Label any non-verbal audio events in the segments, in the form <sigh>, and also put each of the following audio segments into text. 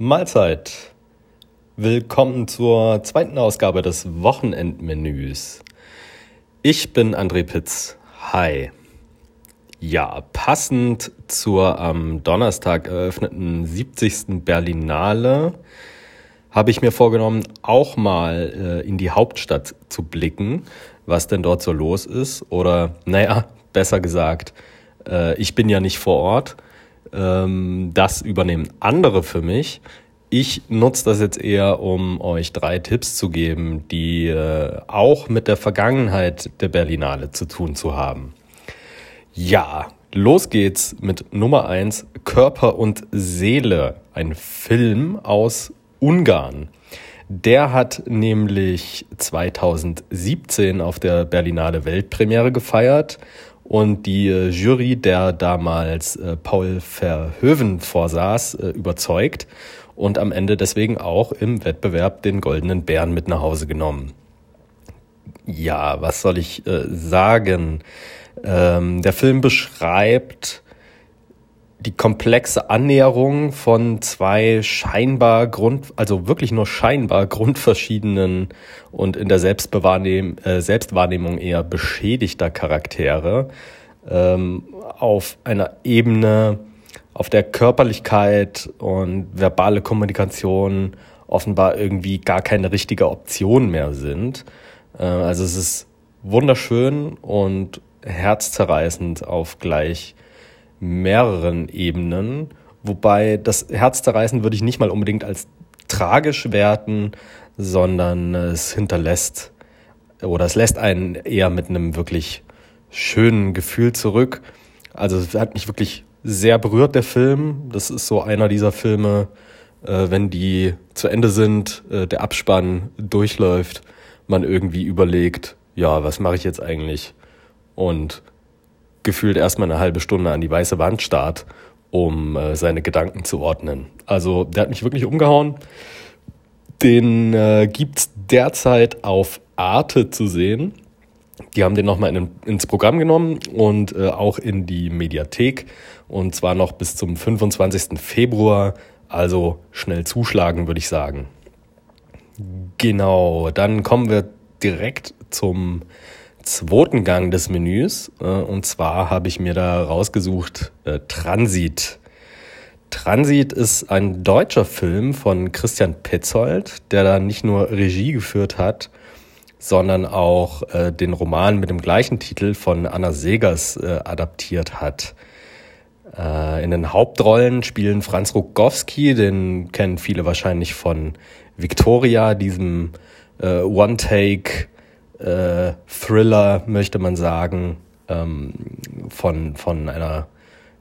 Mahlzeit. Willkommen zur zweiten Ausgabe des Wochenendmenüs. Ich bin André Pitz. Hi. Ja, passend zur am Donnerstag eröffneten 70. Berlinale habe ich mir vorgenommen, auch mal äh, in die Hauptstadt zu blicken, was denn dort so los ist. Oder, naja, besser gesagt, äh, ich bin ja nicht vor Ort ähm, das übernehmen andere für mich. Ich nutze das jetzt eher, um euch drei Tipps zu geben, die äh, auch mit der Vergangenheit der Berlinale zu tun zu haben. Ja, los geht's mit Nummer eins Körper und Seele, ein Film aus Ungarn. Der hat nämlich 2017 auf der Berlinale Weltpremiere gefeiert und die äh, Jury, der damals äh, Paul Verhoeven vorsaß, äh, überzeugt und am Ende deswegen auch im Wettbewerb den goldenen Bären mit nach Hause genommen. Ja, was soll ich sagen? Ähm, der Film beschreibt die komplexe Annäherung von zwei scheinbar Grund, also wirklich nur scheinbar grundverschiedenen und in der Selbstbewahrnehm, äh, Selbstwahrnehmung eher beschädigter Charaktere ähm, auf einer Ebene, auf der Körperlichkeit und verbale Kommunikation offenbar irgendwie gar keine richtige Option mehr sind. Äh, also es ist wunderschön und herzzerreißend auf gleich mehreren Ebenen, wobei das Herzzerreißen würde ich nicht mal unbedingt als tragisch werten, sondern es hinterlässt oder es lässt einen eher mit einem wirklich schönen Gefühl zurück. Also es hat mich wirklich sehr berührt, der Film. Das ist so einer dieser Filme, äh, wenn die zu Ende sind, äh, der Abspann durchläuft, man irgendwie überlegt, ja, was mache ich jetzt eigentlich? Und gefühlt erstmal eine halbe Stunde an die weiße Wand starrt, um äh, seine Gedanken zu ordnen. Also der hat mich wirklich umgehauen. Den äh, es derzeit auf Arte zu sehen. Die haben den nochmal in, ins Programm genommen und äh, auch in die Mediathek. Und zwar noch bis zum 25. Februar. Also schnell zuschlagen, würde ich sagen. Genau, dann kommen wir direkt zum zweiten Gang des Menüs. Äh, und zwar habe ich mir da rausgesucht äh, Transit. Transit ist ein deutscher Film von Christian Petzold, der da nicht nur Regie geführt hat, sondern auch äh, den Roman mit dem gleichen Titel von Anna Segers adaptiert hat. In den Hauptrollen spielen Franz Rogowski, den kennen viele wahrscheinlich von Victoria, diesem One-Take äh, Thriller, möchte man sagen, ähm, von, von einer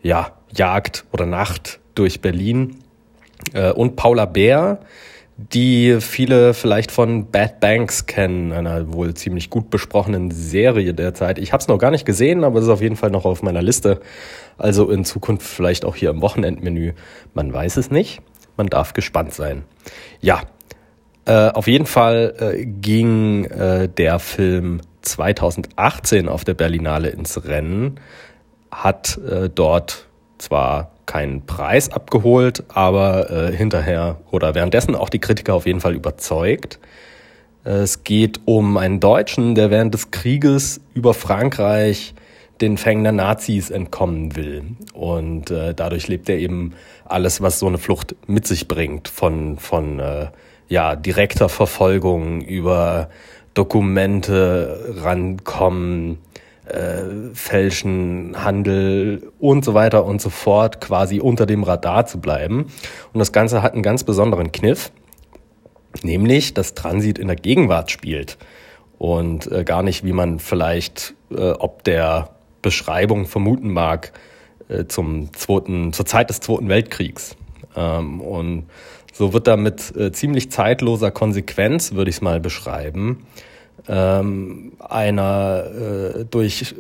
ja, Jagd oder Nacht durch Berlin. Äh, und Paula Bär, die viele vielleicht von Bad Banks kennen, einer wohl ziemlich gut besprochenen Serie derzeit. Ich habe es noch gar nicht gesehen, aber es ist auf jeden Fall noch auf meiner Liste. Also in Zukunft vielleicht auch hier im Wochenendmenü. Man weiß es nicht. Man darf gespannt sein. Ja, äh, auf jeden Fall äh, ging äh, der Film 2018 auf der Berlinale ins Rennen, hat äh, dort zwar keinen Preis abgeholt, aber äh, hinterher oder währenddessen auch die Kritiker auf jeden Fall überzeugt. Es geht um einen Deutschen, der während des Krieges über Frankreich den Fängen der Nazis entkommen will. Und äh, dadurch lebt er eben alles, was so eine Flucht mit sich bringt, von, von äh, ja, direkter Verfolgung über Dokumente rankommen, äh, Fälschen, Handel und so weiter und so fort quasi unter dem Radar zu bleiben. Und das Ganze hat einen ganz besonderen Kniff, nämlich dass Transit in der Gegenwart spielt und äh, gar nicht, wie man vielleicht äh, ob der Beschreibung vermuten mag, äh, zum zweiten, zur Zeit des Zweiten Weltkriegs. Ähm, und so wird da mit äh, ziemlich zeitloser Konsequenz, würde ich es mal beschreiben, ähm, einer äh, durch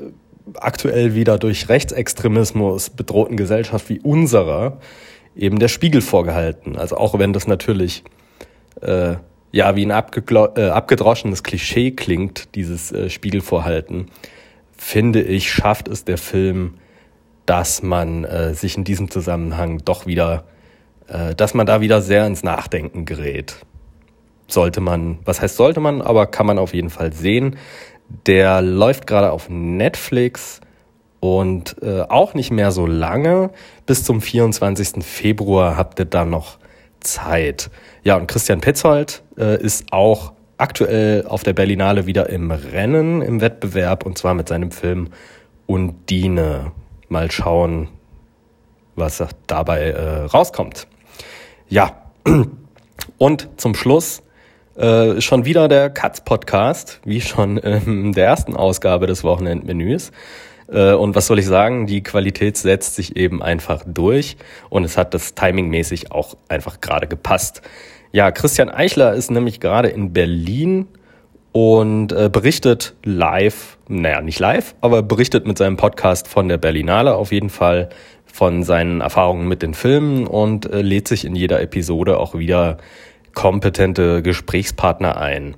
aktuell wieder durch Rechtsextremismus bedrohten Gesellschaft wie unserer eben der Spiegel vorgehalten. Also auch wenn das natürlich äh, ja wie ein äh, abgedroschenes Klischee klingt, dieses äh, Spiegelvorhalten, finde ich, schafft es der Film, dass man äh, sich in diesem Zusammenhang doch wieder dass man da wieder sehr ins Nachdenken gerät. Sollte man, was heißt sollte man, aber kann man auf jeden Fall sehen. Der läuft gerade auf Netflix und äh, auch nicht mehr so lange. Bis zum 24. Februar habt ihr da noch Zeit. Ja, und Christian Petzold äh, ist auch aktuell auf der Berlinale wieder im Rennen, im Wettbewerb, und zwar mit seinem Film Undine. Mal schauen, was dabei äh, rauskommt. Ja, <clears throat> und zum Schluss äh, schon wieder der Katz-Podcast, wie schon <laughs> in der ersten Ausgabe des Wochenendmenüs. Äh, und was soll ich sagen? Die Qualität setzt sich eben einfach durch und es hat das timingmäßig auch einfach gerade gepasst. Ja, Christian Eichler ist nämlich gerade in Berlin und äh, berichtet live, naja, nicht live, aber berichtet mit seinem Podcast von der Berlinale auf jeden Fall von seinen Erfahrungen mit den Filmen und äh, lädt sich in jeder Episode auch wieder kompetente Gesprächspartner ein.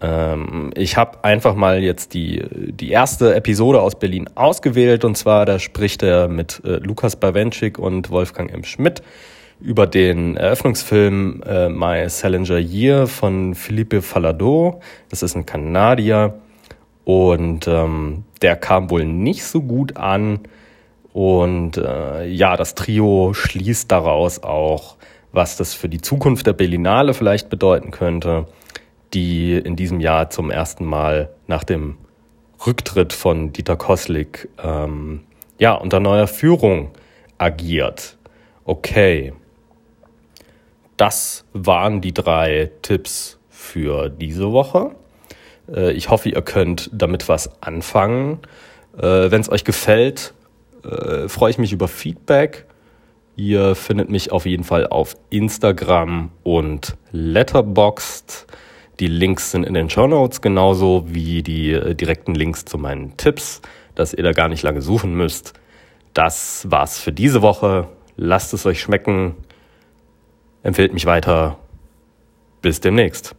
Ähm, ich habe einfach mal jetzt die, die erste Episode aus Berlin ausgewählt und zwar, da spricht er mit äh, Lukas Bawenschik und Wolfgang M. Schmidt über den Eröffnungsfilm äh, My Salinger Year von Philippe Falado. Das ist ein Kanadier und ähm, der kam wohl nicht so gut an. Und äh, ja, das Trio schließt daraus auch, was das für die Zukunft der Berlinale vielleicht bedeuten könnte die in diesem Jahr zum ersten Mal nach dem Rücktritt von Dieter Koslik ähm, ja, unter neuer Führung agiert. Okay. Das waren die drei Tipps für diese Woche. Äh, ich hoffe, ihr könnt damit was anfangen. Äh, Wenn es euch gefällt, äh, freue ich mich über Feedback. Ihr findet mich auf jeden Fall auf Instagram und Letterboxd. Die Links sind in den Show Notes, genauso wie die äh, direkten Links zu meinen Tipps, dass ihr da gar nicht lange suchen müsst. Das war's für diese Woche. Lasst es euch schmecken. Empfehlt mich weiter. Bis demnächst.